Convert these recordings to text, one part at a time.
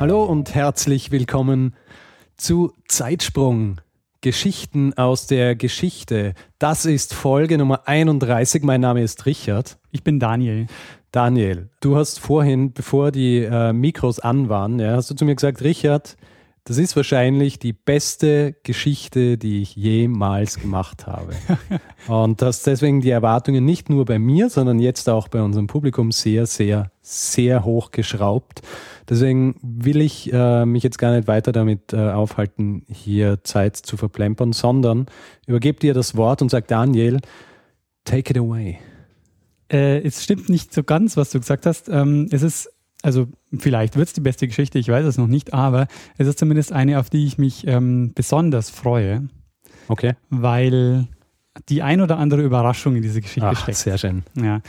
Hallo und herzlich willkommen zu Zeitsprung. Geschichten aus der Geschichte. Das ist Folge Nummer 31. Mein Name ist Richard. Ich bin Daniel. Daniel, du hast vorhin, bevor die äh, Mikros an waren, ja, hast du zu mir gesagt, Richard, das ist wahrscheinlich die beste Geschichte, die ich jemals gemacht habe. Und dass deswegen die Erwartungen nicht nur bei mir, sondern jetzt auch bei unserem Publikum sehr, sehr, sehr hoch geschraubt. Deswegen will ich äh, mich jetzt gar nicht weiter damit äh, aufhalten, hier Zeit zu verplempern, sondern übergebe dir das Wort und sag Daniel, take it away. Äh, es stimmt nicht so ganz, was du gesagt hast. Ähm, es ist also vielleicht wird es die beste Geschichte, ich weiß es noch nicht, aber es ist zumindest eine, auf die ich mich ähm, besonders freue. Okay. Weil die ein oder andere Überraschung in diese Geschichte Ach, steckt. Sehr schön. Ja.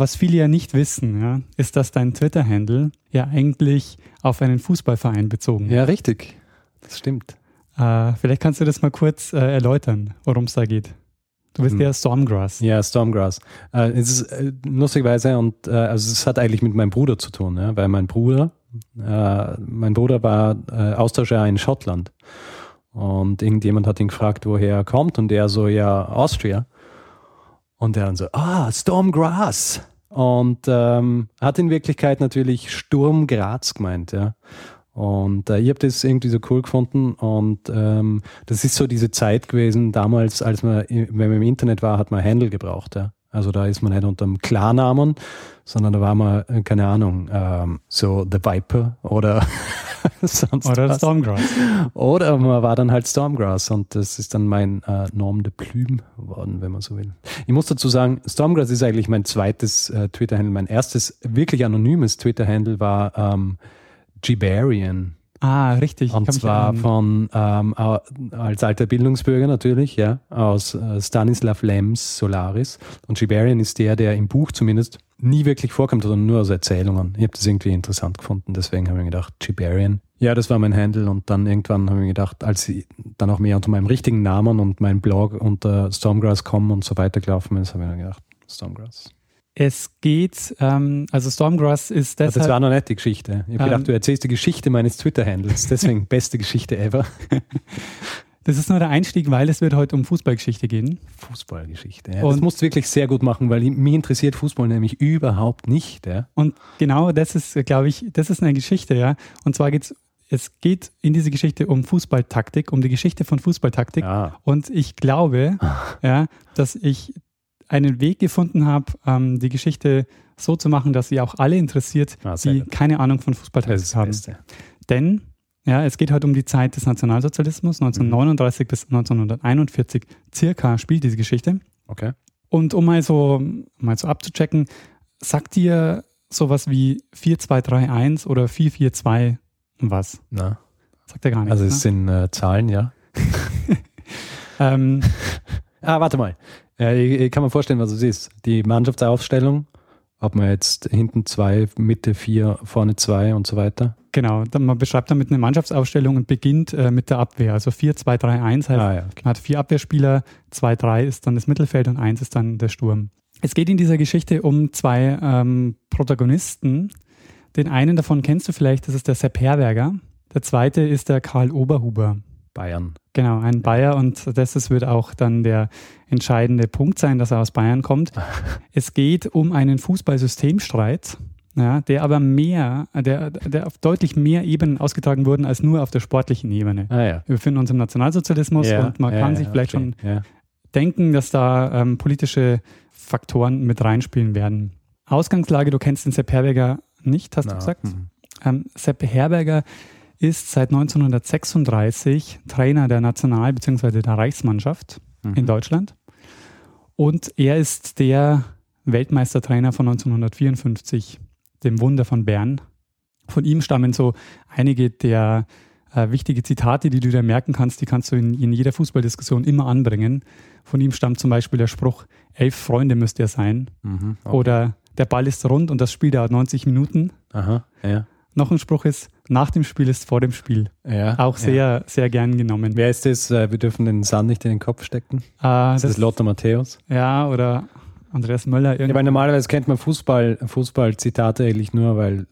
Was viele ja nicht wissen, ja, ist, dass dein Twitter-Handle ja eigentlich auf einen Fußballverein bezogen ist. Ja, richtig. Das stimmt. Äh, vielleicht kannst du das mal kurz äh, erläutern, worum es da geht. Du bist Hm. der Stormgrass. Ja, Stormgrass. Äh, es ist äh, lustigerweise und äh, also es hat eigentlich mit meinem Bruder zu tun, ja, weil mein Bruder, äh, mein Bruder war äh, Austauscher in Schottland und irgendjemand hat ihn gefragt, woher er kommt und er so, ja, Austria. Und er dann so, ah, Stormgrass. Und ähm, hat in Wirklichkeit natürlich Sturm Graz gemeint, ja. Und äh, ich habe das irgendwie so cool gefunden und ähm, das ist so diese Zeit gewesen, damals, als man, wenn man im Internet war, hat man Handle gebraucht. Ja? Also da ist man nicht unter dem Klarnamen, sondern da war man, äh, keine Ahnung, ähm, so The Viper oder Oder. Stormgrass. Oder man war dann halt Stormgrass und das ist dann mein äh, Nom de Plume geworden, wenn man so will. Ich muss dazu sagen, Stormgrass ist eigentlich mein zweites äh, Twitter-Handle. Mein erstes wirklich anonymes Twitter-Handle war ähm, Gibarian. Ah, richtig. Ich Und zwar von, ähm, als alter Bildungsbürger natürlich, ja, aus äh, Stanislav Lems Solaris. Und Gibarian ist der, der im Buch zumindest nie wirklich vorkommt, sondern nur aus Erzählungen. Ich habe das irgendwie interessant gefunden, deswegen habe ich mir gedacht, Gibarian. Ja, das war mein Handle und dann irgendwann habe ich mir gedacht, als ich dann auch mehr unter meinem richtigen Namen und meinem Blog unter Stormgrass.com und so weiter gelaufen ist, habe ich mir gedacht, Stormgrass. Es geht, ähm, also Stormgrass ist deshalb. das war noch nicht die Geschichte. Ich habe Ähm, gedacht, du erzählst die Geschichte meines Twitter-Handles, deswegen beste Geschichte ever. Das ist nur der Einstieg, weil es wird heute um Fußballgeschichte gehen. Fußballgeschichte. Ja. Das Und- musst du wirklich sehr gut machen, weil mich interessiert Fußball nämlich überhaupt nicht. Ja. Und genau das ist, glaube ich, das ist eine Geschichte, ja. Und zwar geht's, es geht in diese Geschichte um Fußballtaktik, um die Geschichte von Fußballtaktik. Ja. Und ich glaube, ja, dass ich einen Weg gefunden habe, ähm, die Geschichte so zu machen, dass sie auch alle interessiert, Ah, die gut. keine Ahnung von das haben. Beste. Denn ja, es geht heute um die Zeit des Nationalsozialismus, 1939 bis 1941 circa spielt diese Geschichte. Okay. Und um mal so, mal so abzuchecken, sagt dir sowas wie 4231 oder 442 was? Na. Sagt er gar nichts. Also es sind äh, Zahlen, ja. ne? ähm, Ah, warte mal. Ja, ich, kann mir vorstellen, was es ist. Die Mannschaftsaufstellung, ob man jetzt hinten zwei, Mitte vier, vorne zwei und so weiter. genau, dann, man beschreibt damit eine Mannschaftsaufstellung und beginnt äh, mit der Abwehr. Also 4-2-3-1 heißt, Ah ja, okay. man hat vier Abwehrspieler, 2-3 ist dann das Mittelfeld und 1 ist dann der Sturm. Es geht in dieser Geschichte um zwei ähm, Protagonisten. Den einen davon kennst du vielleicht, das ist der Sepp Herberger. Der zweite ist der Karl Oberhuber. Bayern. Genau, ein Bayer und das ist- wird auch dann der entscheidende Punkt sein, dass er aus Bayern kommt. Es geht um einen Fußballsystemstreit, ja, der aber mehr, der, der auf deutlich mehr Ebenen ausgetragen wurde als nur auf der sportlichen Ebene. Ah ja. Wir befinden uns im Nationalsozialismus ja, und man kann sich vielleicht okay. schon denken, dass da ähm, politische Faktoren mit reinspielen werden. Ausgangslage, du kennst den Sepp Herberger nicht, hast Na, du gesagt? hm. Ähm, Sepp Herberger ist seit 1936 Trainer der National- bzw. der Reichsmannschaft Mhm. in Deutschland. Und er ist der Weltmeistertrainer von 1954, dem Wunder von Bern. Von ihm stammen so einige der äh, wichtige Zitate, die du dir merken kannst, die kannst du in, in jeder Fußballdiskussion immer anbringen. Von ihm stammt zum Beispiel der Spruch, elf Freunde müsst ihr sein. Mhm, okay. Oder der Ball ist rund und das Spiel dauert 90 Minuten. Aha, ja. Noch ein Spruch ist, nach dem Spiel ist vor dem Spiel. Ja, Auch sehr, ja. sehr gern genommen. Wer ist das? Äh, wir dürfen den Sand nicht in den Kopf stecken. Äh, ist das, das Lothar Matthäus? Ja, oder Andreas Möller. Ja, weil normalerweise kennt man Fußball, Fußballzitate eigentlich nur, weil, äh,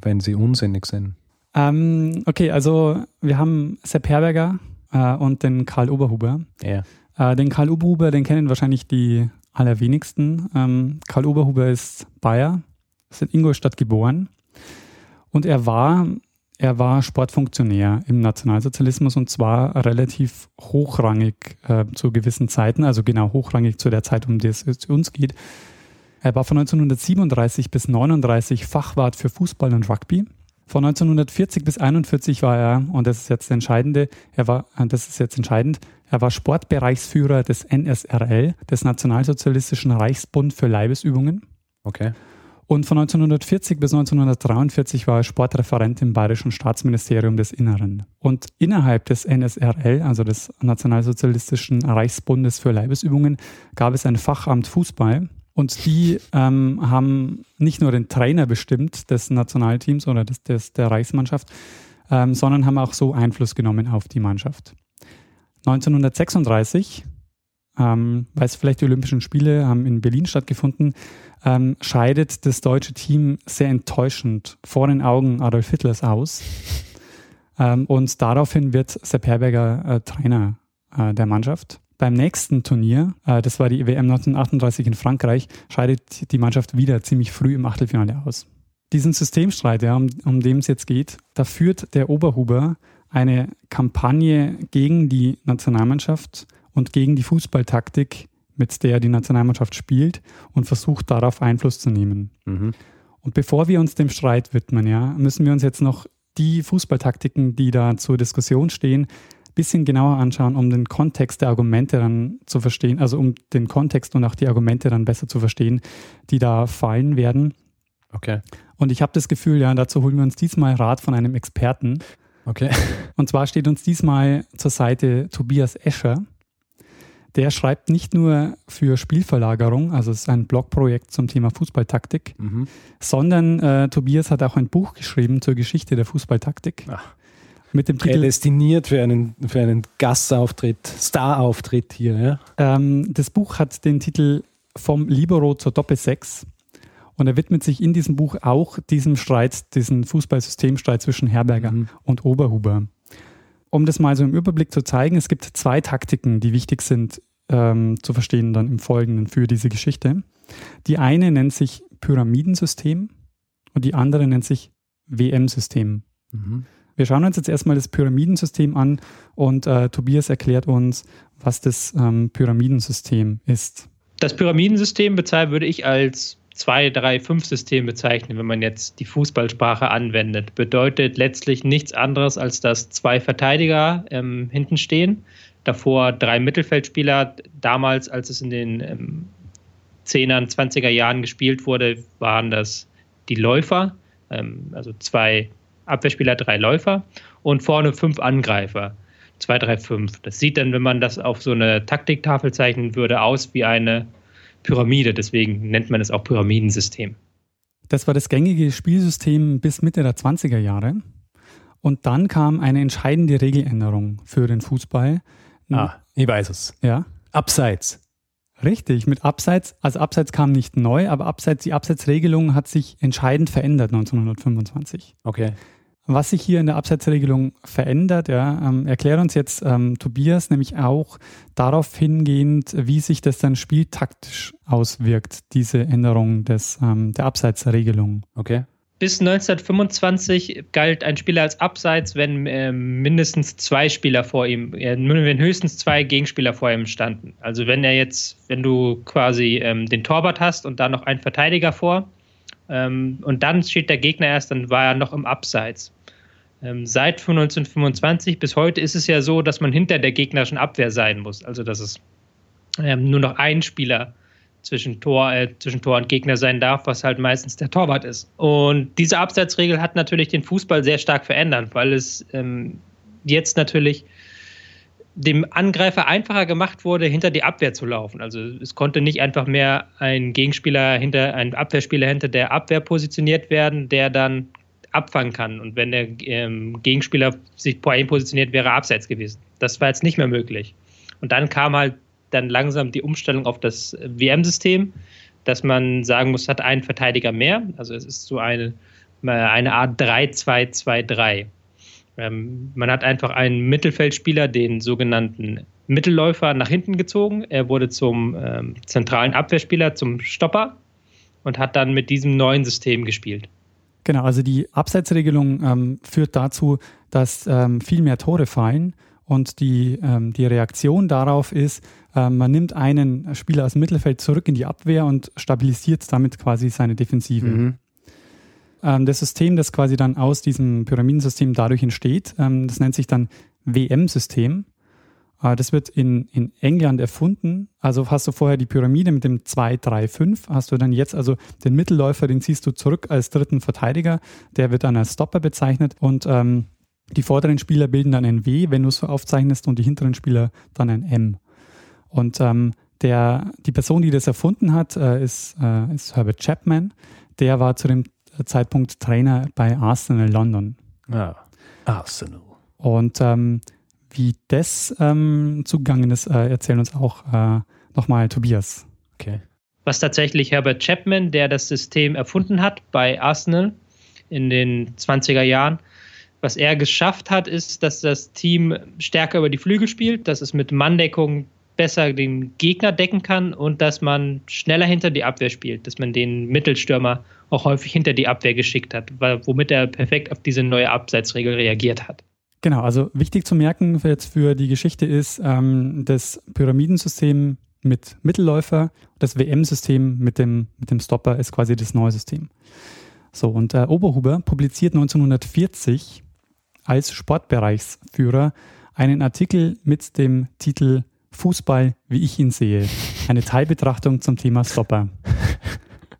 wenn sie unsinnig sind. Ähm, okay, also wir haben Sepp Herberger äh, und den Karl Oberhuber. Ja. Äh, den Karl Oberhuber, den kennen wahrscheinlich die allerwenigsten. Ähm, Karl Oberhuber ist Bayer, ist in Ingolstadt geboren und er war, er war Sportfunktionär im Nationalsozialismus und zwar relativ hochrangig äh, zu gewissen Zeiten, also genau hochrangig zu der Zeit, um die es uns geht. Er war von 1937 bis 1939 Fachwart für Fußball und Rugby. Von 1940 bis 1941 war er, und das ist jetzt entscheidende, er war, das ist jetzt entscheidend, er war Sportbereichsführer des NSRL, des Nationalsozialistischen Reichsbund für Leibesübungen. Okay. Und von 1940 bis 1943 war er Sportreferent im Bayerischen Staatsministerium des Inneren. Und innerhalb des NSRL, also des Nationalsozialistischen Reichsbundes für Leibesübungen, gab es ein Fachamt Fußball. Und die ähm, haben nicht nur den Trainer bestimmt des Nationalteams oder des, des der Reichsmannschaft, ähm, sondern haben auch so Einfluss genommen auf die Mannschaft. 1936, ähm, weil vielleicht die Olympischen Spiele haben in Berlin stattgefunden, ähm, scheidet das deutsche Team sehr enttäuschend vor den Augen Adolf Hitlers aus. Ähm, und daraufhin wird Sepp Herberger äh, Trainer äh, der Mannschaft. Beim nächsten Turnier, äh, das war die WM 1938 in Frankreich, scheidet die Mannschaft wieder ziemlich früh im Achtelfinale aus. Diesen Systemstreit, ja, um, um den es jetzt geht, da führt der Oberhuber eine Kampagne gegen die Nationalmannschaft und gegen die Fußballtaktik mit der die Nationalmannschaft spielt und versucht darauf Einfluss zu nehmen. Mhm. Und bevor wir uns dem Streit widmen, ja, müssen wir uns jetzt noch die Fußballtaktiken, die da zur Diskussion stehen, ein bisschen genauer anschauen, um den Kontext der Argumente dann zu verstehen, also um den Kontext und auch die Argumente dann besser zu verstehen, die da fallen werden. Okay. Und ich habe das Gefühl, ja, dazu holen wir uns diesmal Rat von einem Experten. Okay. Und zwar steht uns diesmal zur Seite Tobias Escher der schreibt nicht nur für Spielverlagerung, also es ist ein Blogprojekt zum Thema Fußballtaktik, mhm. sondern äh, Tobias hat auch ein Buch geschrieben zur Geschichte der Fußballtaktik. Ach. Mit dem Titel. Prädestiniert für einen, für einen Gastauftritt, Starauftritt hier. Ja? Ähm, das Buch hat den Titel Vom Libero zur Doppelsechs. Und er widmet sich in diesem Buch auch diesem Streit, diesem Fußballsystemstreit zwischen Herberger mhm. und Oberhuber. Um das mal so im Überblick zu zeigen, es gibt zwei Taktiken, die wichtig sind ähm, zu verstehen dann im Folgenden für diese Geschichte. Die eine nennt sich Pyramidensystem und die andere nennt sich WM-System. Mhm. Wir schauen uns jetzt erstmal das Pyramidensystem an und äh, Tobias erklärt uns, was das ähm, Pyramidensystem ist. Das Pyramidensystem würde ich als 2-3-5-System bezeichnen, wenn man jetzt die Fußballsprache anwendet. Bedeutet letztlich nichts anderes, als dass zwei Verteidiger ähm, hinten stehen davor drei Mittelfeldspieler. Damals, als es in den ähm, 10er, 20er Jahren gespielt wurde, waren das die Läufer, ähm, also zwei Abwehrspieler, drei Läufer und vorne fünf Angreifer. 2, 3, 5. Das sieht dann, wenn man das auf so eine Taktiktafel zeichnen würde, aus wie eine Pyramide. Deswegen nennt man es auch Pyramidensystem. Das war das gängige Spielsystem bis Mitte der 20er Jahre. Und dann kam eine entscheidende Regeländerung für den Fußball, Ah, ich weiß es. Ja. Abseits. Richtig, mit Abseits, also Abseits kam nicht neu, aber Abseits, die Abseitsregelung hat sich entscheidend verändert 1925. Okay. Was sich hier in der Abseitsregelung verändert, ja, ähm, erklärt uns jetzt ähm, Tobias nämlich auch darauf hingehend, wie sich das dann spieltaktisch auswirkt, diese Änderung des, ähm, der Abseitsregelung. Okay. Bis 1925 galt ein Spieler als Abseits, wenn äh, mindestens zwei Spieler vor ihm, äh, wenn höchstens zwei Gegenspieler vor ihm standen. Also wenn er jetzt, wenn du quasi ähm, den Torwart hast und da noch einen Verteidiger vor ähm, und dann steht der Gegner erst, dann war er noch im Abseits. Ähm, seit 1925 bis heute ist es ja so, dass man hinter der gegnerischen Abwehr sein muss. Also dass es ähm, nur noch ein Spieler zwischen Tor, äh, zwischen Tor und Gegner sein darf, was halt meistens der Torwart ist. Und diese Abseitsregel hat natürlich den Fußball sehr stark verändert, weil es ähm, jetzt natürlich dem Angreifer einfacher gemacht wurde, hinter die Abwehr zu laufen. Also es konnte nicht einfach mehr ein Gegenspieler hinter, ein Abwehrspieler hinter der Abwehr positioniert werden, der dann abfangen kann. Und wenn der ähm, Gegenspieler sich vor ihm positioniert, wäre er abseits gewesen. Das war jetzt nicht mehr möglich. Und dann kam halt dann langsam die Umstellung auf das WM-System, dass man sagen muss, hat einen Verteidiger mehr. Also es ist so eine, eine Art 3-2-2-3. Ähm, man hat einfach einen Mittelfeldspieler, den sogenannten Mittelläufer, nach hinten gezogen. Er wurde zum ähm, zentralen Abwehrspieler, zum Stopper und hat dann mit diesem neuen System gespielt. Genau, also die Abseitsregelung ähm, führt dazu, dass ähm, viel mehr Tore fallen und die, ähm, die Reaktion darauf ist, äh, man nimmt einen Spieler aus dem Mittelfeld zurück in die Abwehr und stabilisiert damit quasi seine Defensive. Mhm. Ähm, das System, das quasi dann aus diesem Pyramidensystem dadurch entsteht, ähm, das nennt sich dann WM-System. Äh, das wird in, in England erfunden. Also hast du vorher die Pyramide mit dem 2, 3, 5, hast du dann jetzt also den Mittelläufer, den ziehst du zurück als dritten Verteidiger, der wird dann als Stopper bezeichnet und ähm, die vorderen Spieler bilden dann ein W, wenn du es so aufzeichnest, und die hinteren Spieler dann ein M. Und ähm, der, die Person, die das erfunden hat, äh, ist, äh, ist Herbert Chapman. Der war zu dem Zeitpunkt Trainer bei Arsenal London. Ja, Arsenal. Und ähm, wie das ähm, zugegangen ist, äh, erzählen uns auch äh, nochmal Tobias. Okay. Was tatsächlich Herbert Chapman, der das System erfunden hat bei Arsenal in den 20er Jahren, was er geschafft hat, ist, dass das Team stärker über die Flügel spielt, dass es mit Manndeckung besser den Gegner decken kann und dass man schneller hinter die Abwehr spielt, dass man den Mittelstürmer auch häufig hinter die Abwehr geschickt hat, womit er perfekt auf diese neue Abseitsregel reagiert hat. Genau, also wichtig zu merken jetzt für die Geschichte ist, ähm, das Pyramidensystem mit Mittelläufer, das WM-System mit dem, mit dem Stopper ist quasi das neue System. So, und äh, Oberhuber publiziert 1940 als Sportbereichsführer einen Artikel mit dem Titel Fußball, wie ich ihn sehe. Eine Teilbetrachtung zum Thema Stopper.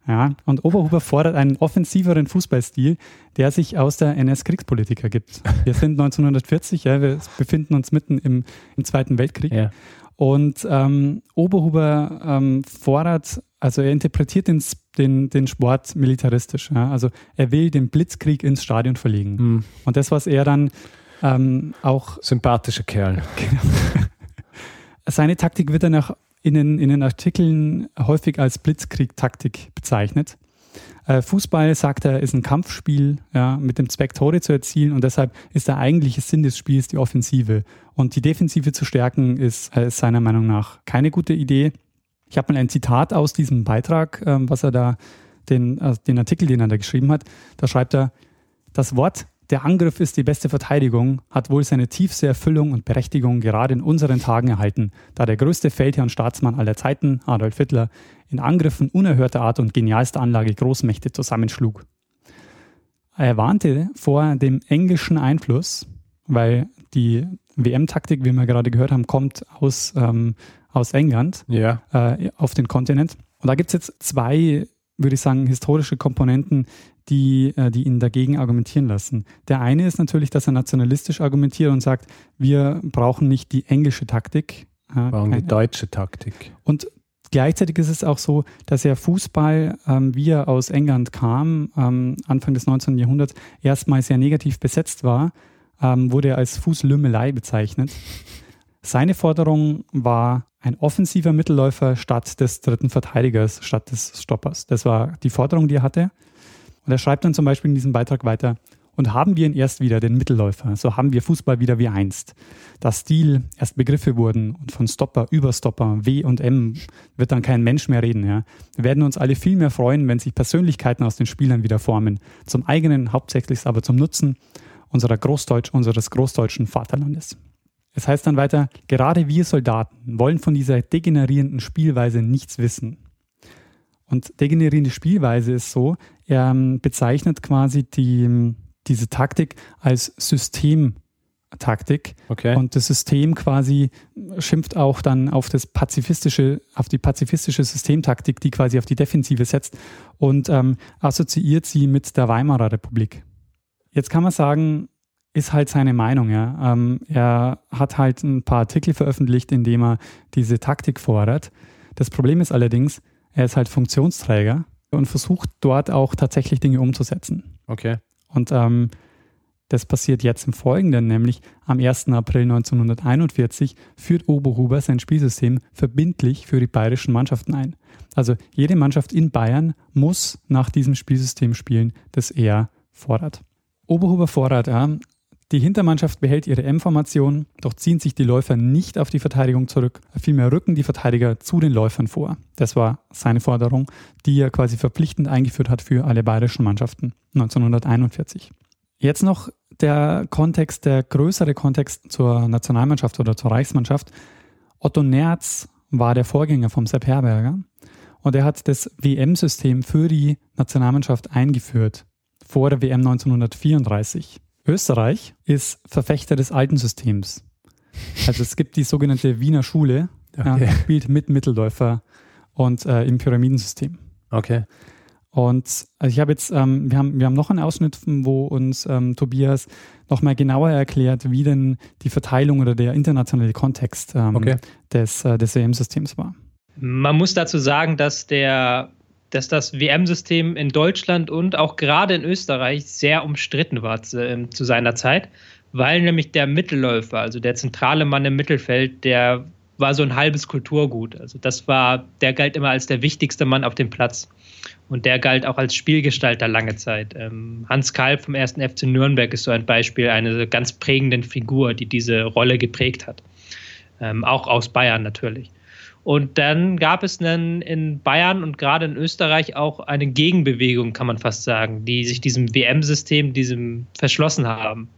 Ja, und Oberhuber fordert einen offensiveren Fußballstil, der sich aus der NS-Kriegspolitik ergibt. Wir sind 1940, ja, wir befinden uns mitten im, im Zweiten Weltkrieg. Ja. Und ähm, Oberhuber ähm, fordert, also er interpretiert den, den, den Sport militaristisch. Ja? Also er will den Blitzkrieg ins Stadion verlegen. Mhm. Und das, was er dann ähm, auch. Sympathischer Kerl. Genau. Seine Taktik wird dann auch in den, in den Artikeln häufig als Blitzkrieg-Taktik bezeichnet. Äh, Fußball, sagt er, ist ein Kampfspiel ja, mit dem Zweck, Tore zu erzielen und deshalb ist der eigentliche Sinn des Spiels die Offensive. Und die Defensive zu stärken ist, äh, ist seiner Meinung nach keine gute Idee. Ich habe mal ein Zitat aus diesem Beitrag, ähm, was er da, den, äh, den Artikel, den er da geschrieben hat. Da schreibt er, das Wort der Angriff ist die beste Verteidigung, hat wohl seine tiefste Erfüllung und Berechtigung gerade in unseren Tagen erhalten, da der größte Feldherr und Staatsmann aller Zeiten, Adolf Hitler, in Angriffen unerhörter Art und genialster Anlage Großmächte zusammenschlug. Er warnte vor dem englischen Einfluss, weil die WM-Taktik, wie wir gerade gehört haben, kommt aus, ähm, aus England ja. äh, auf den Kontinent. Und da gibt es jetzt zwei, würde ich sagen, historische Komponenten, die, äh, die ihn dagegen argumentieren lassen. Der eine ist natürlich, dass er nationalistisch argumentiert und sagt, wir brauchen nicht die englische Taktik. Wir brauchen die deutsche Taktik. Und gleichzeitig ist es auch so, dass er Fußball, ähm, wie er aus England kam, ähm, Anfang des 19. Jahrhunderts, erstmal sehr negativ besetzt war, ähm, wurde er als Fußlümmelei bezeichnet. Seine Forderung war ein offensiver Mittelläufer statt des dritten Verteidigers, statt des Stoppers. Das war die Forderung, die er hatte. Und er schreibt dann zum Beispiel in diesem Beitrag weiter, und haben wir ihn erst wieder, den Mittelläufer, so haben wir Fußball wieder wie einst. Da Stil erst Begriffe wurden und von Stopper, Überstopper, W und M wird dann kein Mensch mehr reden. Ja. Wir werden uns alle viel mehr freuen, wenn sich Persönlichkeiten aus den Spielern wieder formen. Zum eigenen, hauptsächlich aber zum Nutzen unserer Großdeutsch, unseres großdeutschen Vaterlandes. Es heißt dann weiter, gerade wir Soldaten wollen von dieser degenerierenden Spielweise nichts wissen. Und degenerierende Spielweise ist so, er ähm, bezeichnet quasi die, diese Taktik als System, Taktik. Okay. Und das System quasi schimpft auch dann auf das pazifistische, auf die pazifistische Systemtaktik, die quasi auf die Defensive setzt und ähm, assoziiert sie mit der Weimarer Republik. Jetzt kann man sagen, ist halt seine Meinung, ja. Ähm, er hat halt ein paar Artikel veröffentlicht, in dem er diese Taktik fordert. Das Problem ist allerdings, er ist halt Funktionsträger und versucht dort auch tatsächlich Dinge umzusetzen. Okay. Und ähm, das passiert jetzt im Folgenden, nämlich am 1. April 1941 führt Oberhuber sein Spielsystem verbindlich für die bayerischen Mannschaften ein. Also jede Mannschaft in Bayern muss nach diesem Spielsystem spielen, das er fordert. Oberhuber fordert, ja, die Hintermannschaft behält ihre M-Formation, doch ziehen sich die Läufer nicht auf die Verteidigung zurück, vielmehr rücken die Verteidiger zu den Läufern vor. Das war seine Forderung, die er quasi verpflichtend eingeführt hat für alle bayerischen Mannschaften 1941. Jetzt noch der Kontext, der größere Kontext zur Nationalmannschaft oder zur Reichsmannschaft. Otto Nerz war der Vorgänger vom Sepp Herberger und er hat das WM-System für die Nationalmannschaft eingeführt vor der WM 1934. Österreich ist Verfechter des alten Systems. Also es gibt die sogenannte Wiener Schule, Okay. ja, spielt mit Mittelläufer und äh, im Pyramidensystem. Okay. Und also ich habe jetzt, ähm, wir, haben, wir haben noch einen Ausschnitt, wo uns ähm, Tobias nochmal genauer erklärt, wie denn die Verteilung oder der internationale Kontext ähm, Okay. des, äh, des WM-Systems war. Man muss dazu sagen, dass der dass das WM-System in Deutschland und auch gerade in Österreich sehr umstritten war zu, ähm, zu seiner Zeit, weil nämlich der Mittelläufer, also der zentrale Mann im Mittelfeld, der war so ein halbes Kulturgut. Also das war, der galt immer als der wichtigste Mann auf dem Platz. Und der galt auch als Spielgestalter lange Zeit. Ähm, Hans Kalb vom 1. FC Nürnberg ist so ein Beispiel einer ganz prägenden Figur, die diese Rolle geprägt hat. Ähm, auch aus Bayern natürlich. Und dann gab es dann in Bayern und gerade in Österreich auch eine Gegenbewegung, kann man fast sagen, die sich diesem WM-System, diesem verschlossen haben.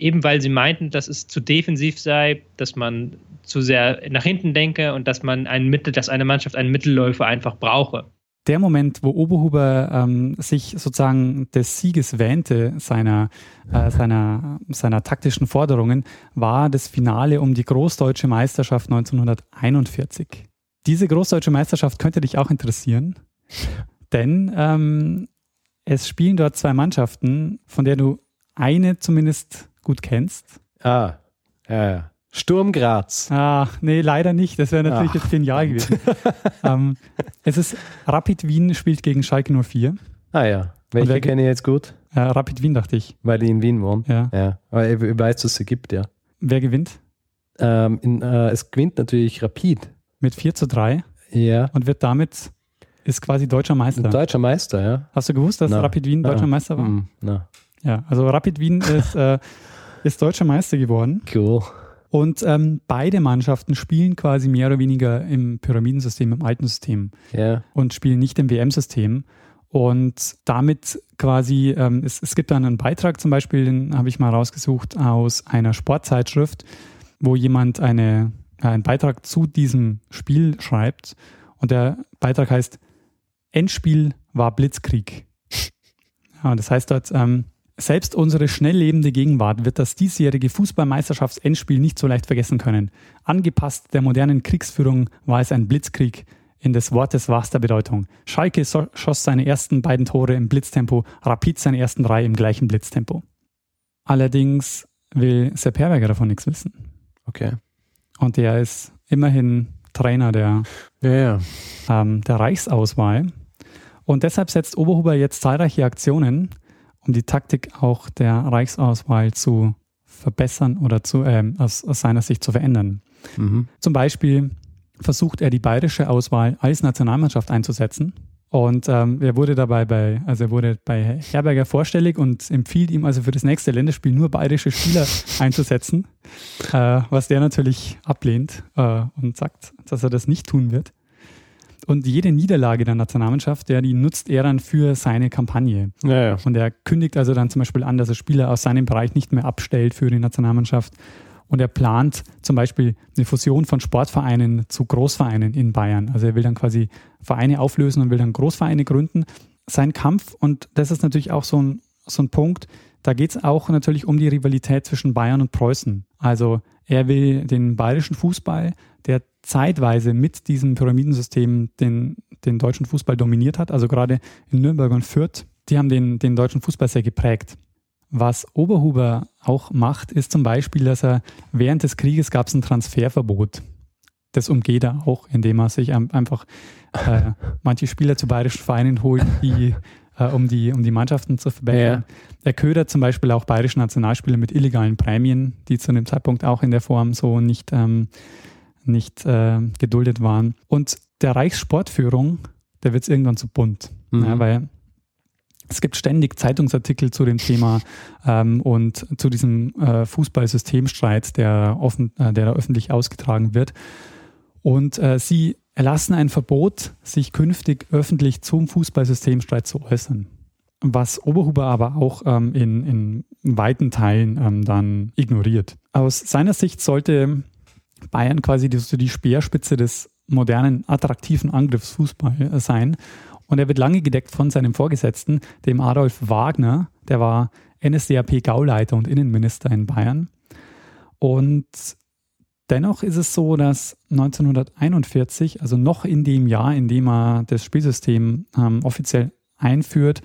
Eben weil sie meinten, dass es zu defensiv sei, dass man zu sehr nach hinten denke und dass man einen Mittel, dass eine Mannschaft einen Mittelläufer einfach brauche. Der Moment, wo Oberhuber ähm, sich sozusagen des Sieges wähnte, seiner, äh, seiner, seiner taktischen Forderungen, war das Finale um die Großdeutsche Meisterschaft 1941. Diese Großdeutsche Meisterschaft könnte dich auch interessieren, denn ähm, es spielen dort zwei Mannschaften, von der du eine zumindest gut kennst. Ah, ja, ja. Sturm Graz. Ah, nee, leider nicht. Das wäre natürlich Ach. jetzt genial gewesen. ähm, es ist Rapid Wien spielt gegen Schalke 04. Ah ja. Welche wer- kenne ich jetzt gut? Äh, Rapid Wien, dachte ich. Weil die in Wien wohnen. Ja. Ja. Aber ich, ich weiß, dass es gibt, ja. Wer gewinnt? Ähm, in, äh, es gewinnt natürlich Rapid. Mit 4 zu 3 Ja. und wird damit, ist quasi deutscher Meister. Deutscher Meister, ja. Hast du gewusst, dass Na. Rapid Wien deutscher Ah. Meister war? Mm, na, Ja, also Rapid Wien ist, äh, ist deutscher Meister geworden. cool. Und ähm, beide Mannschaften spielen quasi mehr oder weniger im Pyramidensystem, im alten System. Ja. und spielen nicht im WM-System. Und damit quasi, ähm, es, es gibt dann einen Beitrag zum Beispiel, den habe ich mal rausgesucht aus einer Sportzeitschrift, wo jemand eine, äh, einen Beitrag zu diesem Spiel schreibt. Und der Beitrag heißt Endspiel war Blitzkrieg. Ja, und das heißt dort, ähm, selbst unsere schnell lebende Gegenwart wird das diesjährige Fußballmeisterschaftsendspiel nicht so leicht vergessen können. Angepasst der modernen Kriegsführung war es ein Blitzkrieg in des Wortes wahrster Bedeutung. Schalke so schoss seine ersten beiden Tore im Blitztempo, Rapid seine ersten drei im gleichen Blitztempo. Allerdings will Sepp Herberger davon nichts wissen. Okay. Und der ist immerhin Trainer der Ja, ja. ähm, der Reichsauswahl. Und deshalb setzt Oberhuber jetzt zahlreiche Aktionen, um die Taktik auch der Reichsauswahl zu verbessern oder zu, ähm, aus, aus seiner Sicht zu verändern. Mhm. Zum Beispiel versucht er die bayerische Auswahl als Nationalmannschaft einzusetzen. Und ähm, er wurde dabei bei, also er wurde bei Herberger vorstellig und empfiehlt ihm also für das nächste Länderspiel nur bayerische Spieler einzusetzen, äh, was der natürlich ablehnt äh, und sagt, dass er das nicht tun wird. Und jede Niederlage der Nationalmannschaft, der, die nutzt er dann für seine Kampagne. Ja, ja. Und er kündigt also dann zum Beispiel an, dass er Spieler aus seinem Bereich nicht mehr abstellt für die Nationalmannschaft. Und er plant zum Beispiel eine Fusion von Sportvereinen zu Großvereinen in Bayern. Also er will dann quasi Vereine auflösen und will dann Großvereine gründen. Sein Kampf, und das ist natürlich auch so ein so ein Punkt, da geht es auch natürlich um die Rivalität zwischen Bayern und Preußen. Also er will den bayerischen Fußball, der zeitweise mit diesem Pyramidensystem den, den deutschen Fußball dominiert hat, also gerade in Nürnberg und Fürth, die haben den, den deutschen Fußball sehr geprägt. Was Oberhuber auch macht, ist zum Beispiel, dass er während des Krieges gab es ein Transferverbot. Das umgeht er auch, indem er sich einfach äh, manche Spieler zu bayerischen Vereinen holt, die, äh, um, die, um die Mannschaften zu verbessern. Ja. Er ködert zum Beispiel auch bayerische Nationalspieler mit illegalen Prämien, die zu dem Zeitpunkt auch in der Form so nicht, ähm, nicht äh, geduldet waren. Und der Reichssportführung, der wird es irgendwann zu bunt. Mhm. Ja, weil es gibt ständig Zeitungsartikel zu dem Thema ähm, und zu diesem äh, Fußballsystemstreit, der, offen, äh, der da öffentlich ausgetragen wird. Und äh, sie erlassen ein Verbot, sich künftig öffentlich zum Fußballsystemstreit zu äußern. Was Oberhuber aber auch ähm, in, in weiten Teilen ähm, dann ignoriert. Aus seiner Sicht sollte Bayern quasi die, die Speerspitze des modernen, attraktiven Angriffsfußball sein und er wird lange gedeckt von seinem Vorgesetzten, dem Adolf Wagner, der war NSDAP-Gauleiter und Innenminister in Bayern. Und dennoch ist es so, dass 1941, also noch in dem Jahr, in dem er das Spielsystem ähm, offiziell einführt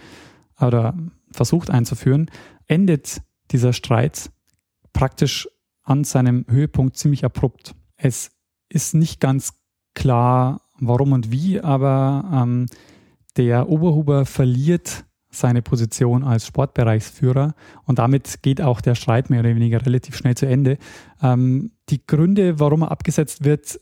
oder versucht einzuführen, endet dieser Streit praktisch an seinem Höhepunkt ziemlich abrupt. Es ist nicht ganz klar, warum und wie, aber ähm, der Oberhuber verliert seine Position als Sportbereichsführer und damit geht auch der Streit mehr oder weniger relativ schnell zu Ende. Ähm, die Gründe, warum er abgesetzt wird,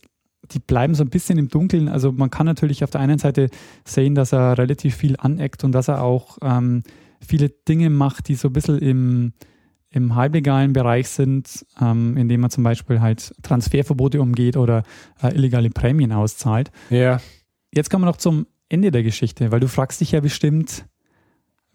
die bleiben so ein bisschen im Dunkeln. Also man kann natürlich auf der einen Seite sehen, dass er relativ viel aneckt und dass er auch ähm, viele Dinge macht, die so ein bisschen im, im halblegalen Bereich sind, ähm, indem man zum Beispiel halt Transferverbote umgeht oder äh, illegale Prämien auszahlt. Ja. Jetzt kommen wir noch zum Ende der Geschichte, weil du fragst dich ja bestimmt,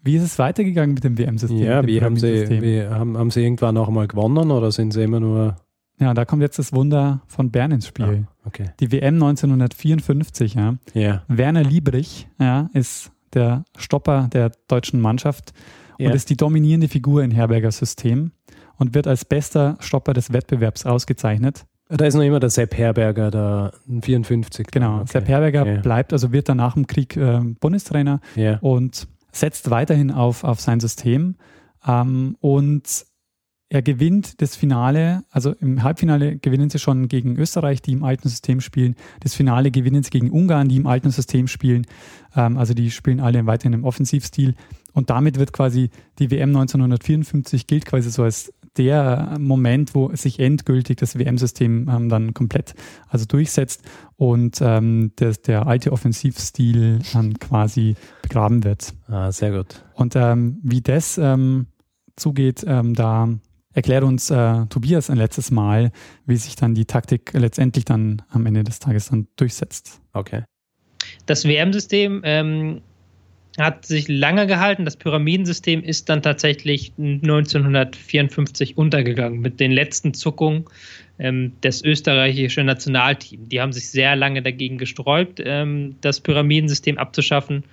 wie ist es weitergegangen mit dem WM-System? Ja, wie haben sie, wie, haben, haben sie irgendwann noch einmal gewonnen oder sind sie immer nur. Ja, da kommt jetzt das Wunder von Bern ins Spiel. Ah, okay. Die WM 1954, ja. ja. Werner Liebrich ja, ist der Stopper der deutschen Mannschaft ja. und ist die dominierende Figur in Herberger System und wird als bester Stopper des Wettbewerbs ausgezeichnet. Da ist noch immer der Sepp Herberger, der 54. Genau, okay. Sepp Herberger ja. bleibt, also wird dann nach dem Krieg äh, Bundestrainer und setzt weiterhin auf, auf sein System. Ähm, und er gewinnt das Finale, also im Halbfinale gewinnen sie schon gegen Österreich, die im alten System spielen. Das Finale gewinnen sie gegen Ungarn, die im alten System spielen. Ähm, also die spielen alle weiterhin im Offensivstil. Und damit wird quasi die WM 1954 gilt quasi so als der Moment, wo sich endgültig das WM-System ähm, dann komplett also durchsetzt und ähm, der, der alte Offensivstil dann quasi begraben wird. Ah, sehr gut. Und ähm, wie das ähm, zugeht, ähm, da erklärt uns äh, Tobias ein letztes Mal, wie sich dann die Taktik letztendlich dann am Ende des Tages dann durchsetzt. Okay. Das WM-System ähm, hat sich lange gehalten. Das Pyramidensystem ist dann tatsächlich 1954 untergegangen mit den letzten Zuckungen ähm, des österreichischen Nationalteams. Die haben sich sehr lange dagegen gesträubt, ähm, das Pyramidensystem abzuschaffen,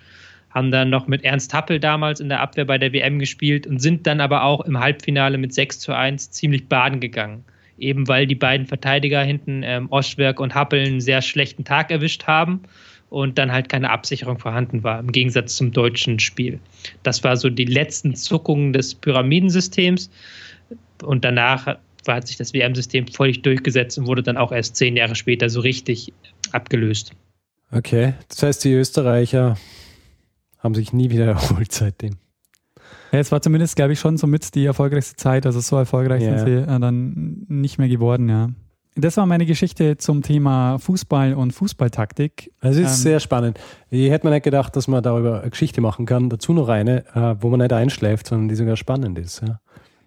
haben dann noch mit Ernst Happel damals in der Abwehr bei der WM gespielt und sind dann aber auch im Halbfinale mit 6 zu 1 ziemlich baden gegangen. Eben weil die beiden Verteidiger hinten, ähm, Oschwerk und Happel, einen sehr schlechten Tag erwischt haben und dann halt keine Absicherung vorhanden war, im Gegensatz zum deutschen Spiel. Das war so die letzten Zuckungen des Pyramidensystems und danach hat sich das WM-System völlig durchgesetzt und wurde dann auch erst zehn Jahre später so richtig abgelöst. Okay, das heißt, die Österreicher haben sich nie wieder erholt seitdem. Ja, es war zumindest, glaube ich, schon somit die erfolgreichste Zeit. Also so erfolgreich yeah. sind sie äh, dann nicht mehr geworden, ja. Das war meine Geschichte zum Thema Fußball und Fußballtaktik. Es ist ähm, sehr spannend. Ich hätte mir nicht gedacht, dass man darüber eine Geschichte machen kann. Dazu noch eine, äh, wo man nicht einschläft, sondern die sogar spannend ist. Ja.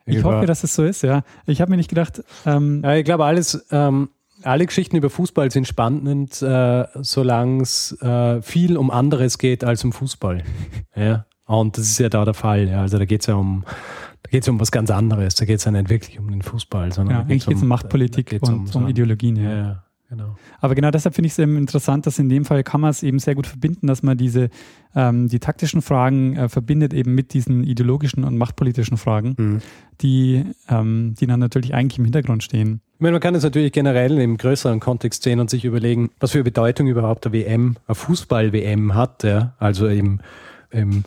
Ich, ich hoffe, dass es so ist, ja. Ich habe mir nicht gedacht. Ähm, ja, ich glaube, alles, ähm, alle Geschichten über Fußball sind spannend, äh, solange es äh, viel um anderes geht als um Fußball. ja. Und das ist ja da der Fall. Ja. Also da geht es ja um da geht es um was ganz anderes. Da geht es ja nicht wirklich um den Fußball, sondern ja, eigentlich geht es um Machtpolitik und um, um Ideologien. Ja. ja. Genau. Aber genau deshalb finde ich es eben interessant, dass in dem Fall kann man es eben sehr gut verbinden, dass man diese ähm, die taktischen Fragen äh, verbindet eben mit diesen ideologischen und machtpolitischen Fragen, Mhm. die, ähm, die dann natürlich eigentlich im Hintergrund stehen. Ich meine, man kann es natürlich generell im größeren Kontext sehen und sich überlegen, was für Bedeutung überhaupt der WM, eine Fußball-WM hat, ja? also im, im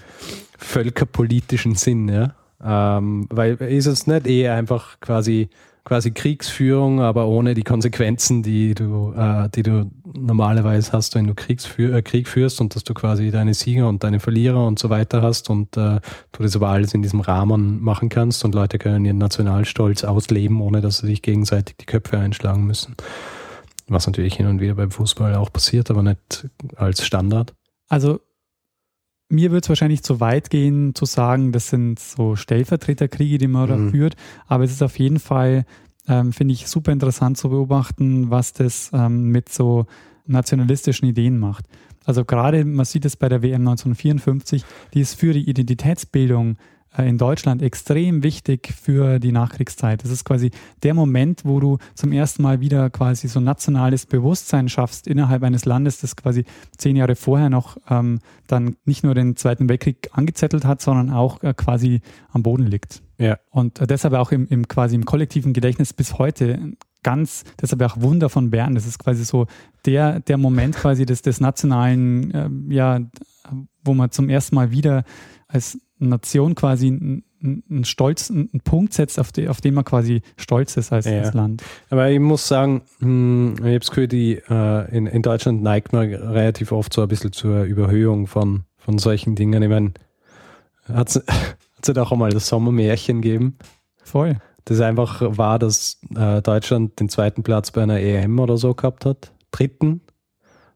völkerpolitischen Sinn, ja. Ähm, weil ist es nicht eher einfach quasi quasi Kriegsführung, aber ohne die Konsequenzen, die du, äh, die du normalerweise hast, wenn du Kriegsführ äh, Krieg führst und dass du quasi deine Sieger und deine Verlierer und so weiter hast und äh, du das aber alles in diesem Rahmen machen kannst und Leute können ihren Nationalstolz ausleben, ohne dass sie sich gegenseitig die Köpfe einschlagen müssen. Was natürlich hin und wieder beim Fußball auch passiert, aber nicht als Standard. Also mir wird es wahrscheinlich zu weit gehen, zu sagen, das sind so Stellvertreterkriege, die man da Mhm. führt. Aber es ist auf jeden Fall, ähm, finde ich, super interessant zu beobachten, was das ähm, mit so nationalistischen Ideen macht. Also gerade, man sieht es bei der WM 1954, die ist für die Identitätsbildung in Deutschland extrem wichtig für die Nachkriegszeit. Das ist quasi der Moment, wo du zum ersten Mal wieder quasi so nationales Bewusstsein schaffst innerhalb eines Landes, das quasi zehn Jahre vorher noch ähm, dann nicht nur den Zweiten Weltkrieg angezettelt hat, sondern auch äh, quasi am Boden liegt. Ja. Und äh, deshalb auch im, im quasi im kollektiven Gedächtnis bis heute ganz, deshalb auch Wunder von Bern. Das ist quasi so der, der Moment quasi des, des nationalen, ähm, ja, wo man zum ersten Mal wieder als Nation quasi einen, einen Stolz, einen Punkt setzt, auf, die, auf den man quasi stolz ist als, Ja. als Land. Aber ich muss sagen, hm, ich habe das Gefühl, die, äh, in, in Deutschland neigt man relativ oft so ein bisschen zur Überhöhung von, von solchen Dingen. Ich meine, hat es ja auch einmal das Sommermärchen gegeben, Voll. das einfach war, dass äh, Deutschland den zweiten Platz bei einer EM oder so gehabt hat, dritten.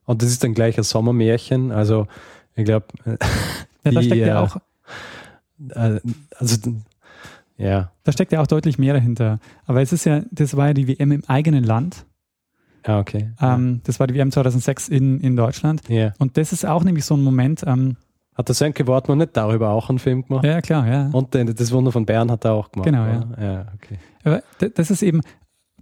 Und das ist dann gleich ein Sommermärchen. Also ich glaube, Ja, da steckt ja äh, auch also ja, Da steckt ja auch deutlich mehr dahinter. Aber es ist ja, das war ja die WM im eigenen Land. ja, okay. Ähm, das war die WM 2006 in, in Deutschland. ja. Und das ist auch nämlich so ein Moment. Ähm, Hat der Sönke Wortmann nicht darüber auch einen Film gemacht? ja, klar, ja. Und das Wunder von Bern hat er auch gemacht. Genau, oder? ja. okay. Aber das ist eben,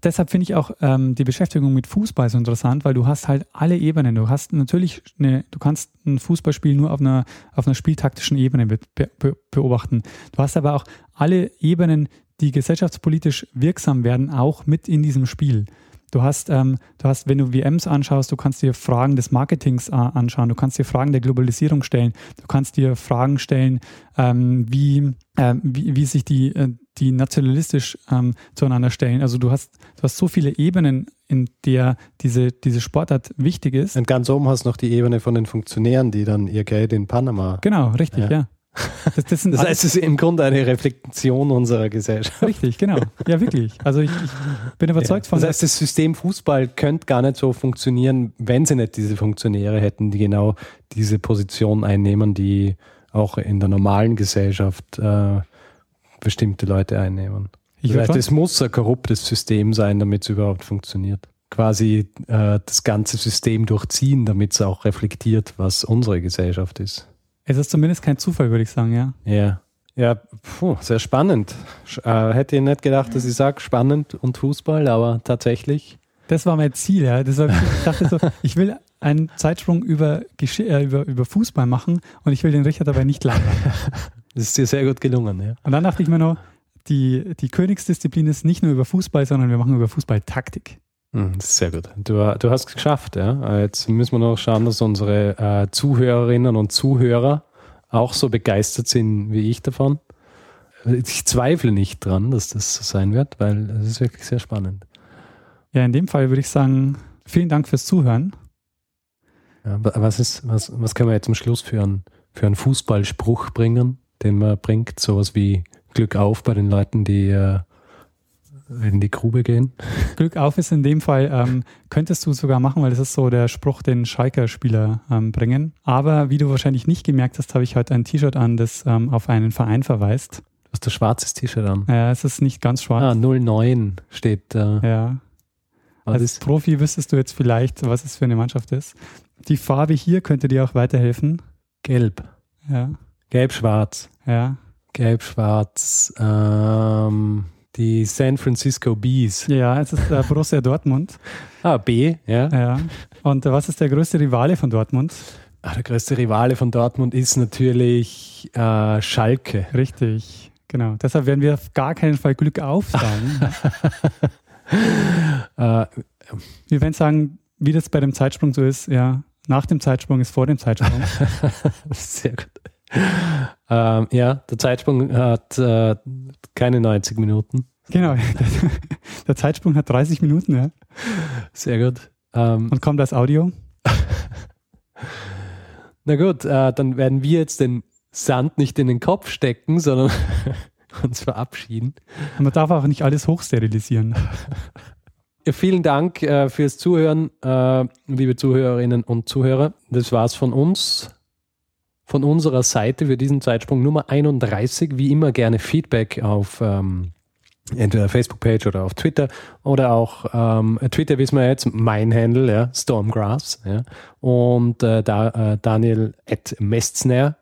deshalb finde ich auch ähm, die Beschäftigung mit Fußball so interessant, weil du hast halt alle Ebenen. Du hast natürlich eine, du kannst ein Fußballspiel nur auf einer, auf einer spieltaktischen Ebene be be beobachten. Du hast aber auch alle Ebenen, die gesellschaftspolitisch wirksam werden, auch mit in diesem Spiel. Du hast, ähm, du hast, wenn du WMs anschaust, du kannst dir Fragen des Marketings äh, anschauen, du kannst dir Fragen der Globalisierung stellen, du kannst dir Fragen stellen, ähm, wie, ähm, wie, wie sich die, äh, die nationalistisch ähm, zueinander stellen. Also du hast, du hast so viele Ebenen, in der diese, diese Sportart wichtig ist. Und ganz oben hast du noch die Ebene von den Funktionären, die dann ihr Geld in Panama. Genau, richtig, Ja. ja. Das, das Das heißt, es ist im Grunde eine Reflexion unserer Gesellschaft. richtig, genau. Ja, wirklich. Also ich, ich bin überzeugt von Das heißt, das System Fußball könnte gar nicht so funktionieren, wenn sie nicht diese Funktionäre hätten, die genau diese Position einnehmen, die auch in der normalen Gesellschaft äh, bestimmte Leute einnehmen. Ich das heißt, es muss ein korruptes System sein, damit es überhaupt funktioniert. Quasi äh, das ganze System durchziehen, damit es auch reflektiert, was unsere Gesellschaft ist. es ist zumindest kein Zufall, würde ich sagen, ja. Ja. Ja, puh, sehr spannend. Äh, hätte ich nicht gedacht, dass ich sage, spannend und Fußball, aber tatsächlich. Das war mein Ziel, ja. Das war, ich dachte so, ich will einen Zeitsprung über, Gesch äh, über, über Fußball machen und ich will den Richard dabei nicht labern. Das ist dir sehr gut gelungen, ja. Und dann dachte ich mir noch, die, die Königsdisziplin ist nicht nur über Fußball, sondern wir machen über Fußballtaktik. Hm, Das ist sehr gut. Du, du hast es geschafft, ja. Äh, Jetzt müssen wir noch schauen, dass unsere äh, Zuhörerinnen und Zuhörer auch so begeistert sind wie ich davon. Ich zweifle nicht dran, dass das so sein wird, weil es ist wirklich sehr spannend. Ja, in dem Fall würde ich sagen, vielen Dank fürs Zuhören. Ja, wa- was, ist, was, was können wir jetzt zum Schluss für einen, für einen Fußballspruch bringen, den man bringt? Sowas wie Glück auf bei den Leuten, die äh, in die Grube gehen. Glück auf ist in dem Fall, ähm, könntest du sogar machen, weil das ist so der Spruch, den Schalker-Spieler ähm, bringen. Aber wie du wahrscheinlich nicht gemerkt hast, habe ich heute ein T-Shirt an, das ähm, auf einen Verein verweist. Du hast ein schwarzes T-Shirt an. Ja, es ist nicht ganz schwarz. Ah, 09 steht da. Ja. Was Als ist? Profi wüsstest du jetzt vielleicht, was es für eine Mannschaft ist. Die Farbe hier könnte dir auch weiterhelfen. Gelb. Ja, Gelb-schwarz. ja. Gelb-schwarz. Ähm, Die San Francisco Bees. Ja, es ist äh, Borussia Dortmund. Ah, B, ja. Ja. Und äh, was ist der größte Rivale von Dortmund? Ah, der größte Rivale von Dortmund ist natürlich äh, Schalke. Richtig, genau. Deshalb werden wir auf gar keinen Fall Glück auf sagen. Äh, wir werden sagen, wie das bei dem Zeitsprung so ist, ja, nach dem Zeitsprung ist vor dem Zeitsprung. Sehr gut. Ähm, ja, der Zeitsprung hat äh, keine 90 Minuten. genau. Der Zeitsprung hat 30 Minuten, ja. Sehr gut. Ähm, Und kommt als Audio. na gut, äh, dann werden wir jetzt den Sand nicht in den Kopf stecken, sondern uns verabschieden. Und man darf auch nicht alles hochsterilisieren. Ja, vielen Dank äh, fürs Zuhören, äh, liebe Zuhörerinnen und Zuhörer. Das war's von uns, von unserer Seite für diesen Zeitsprung Nummer 31. Wie immer gerne Feedback auf ähm, entweder Facebook-Page oder auf Twitter oder auch ähm, Twitter wissen wir jetzt, mein Handle, ja, Stormgrass, ja, und äh, da, äh, Daniel at Mestner.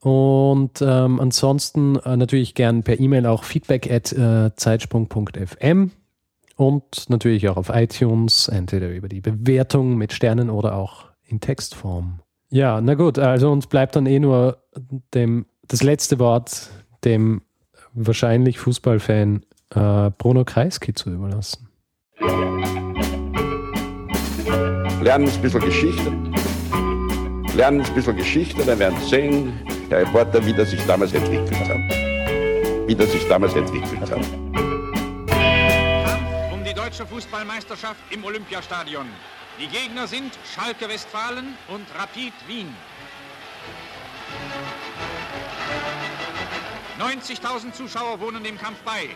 Und ähm, ansonsten äh, natürlich gern per E-Mail auch feedback at äh, zeitsprung.fm und natürlich auch auf iTunes, entweder über die Bewertung mit Sternen oder auch in Textform. Ja, na gut, also uns bleibt dann eh nur dem, das letzte Wort dem wahrscheinlich Fußballfan äh, Bruno Kreisky zu überlassen. Lernen ein bisschen Geschichte. Lernen ein bisschen Geschichte, dann werden Sie sehen, Herr Reporter, wie das sich damals entwickelt hat. Wie das sich damals entwickelt hat. Kampf um die deutsche Fußballmeisterschaft im Olympiastadion. Die Gegner sind Schalke Westfalen und Rapid Wien. 90.000 Zuschauer wohnen dem Kampf bei.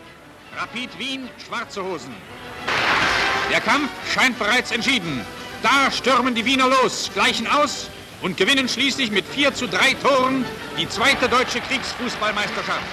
Rapid Wien, schwarze Hosen. Der Kampf scheint bereits entschieden. Da stürmen die Wiener los, gleichen aus und gewinnen schließlich mit 4 zu 3 Toren die zweite deutsche Kriegsfußballmeisterschaft.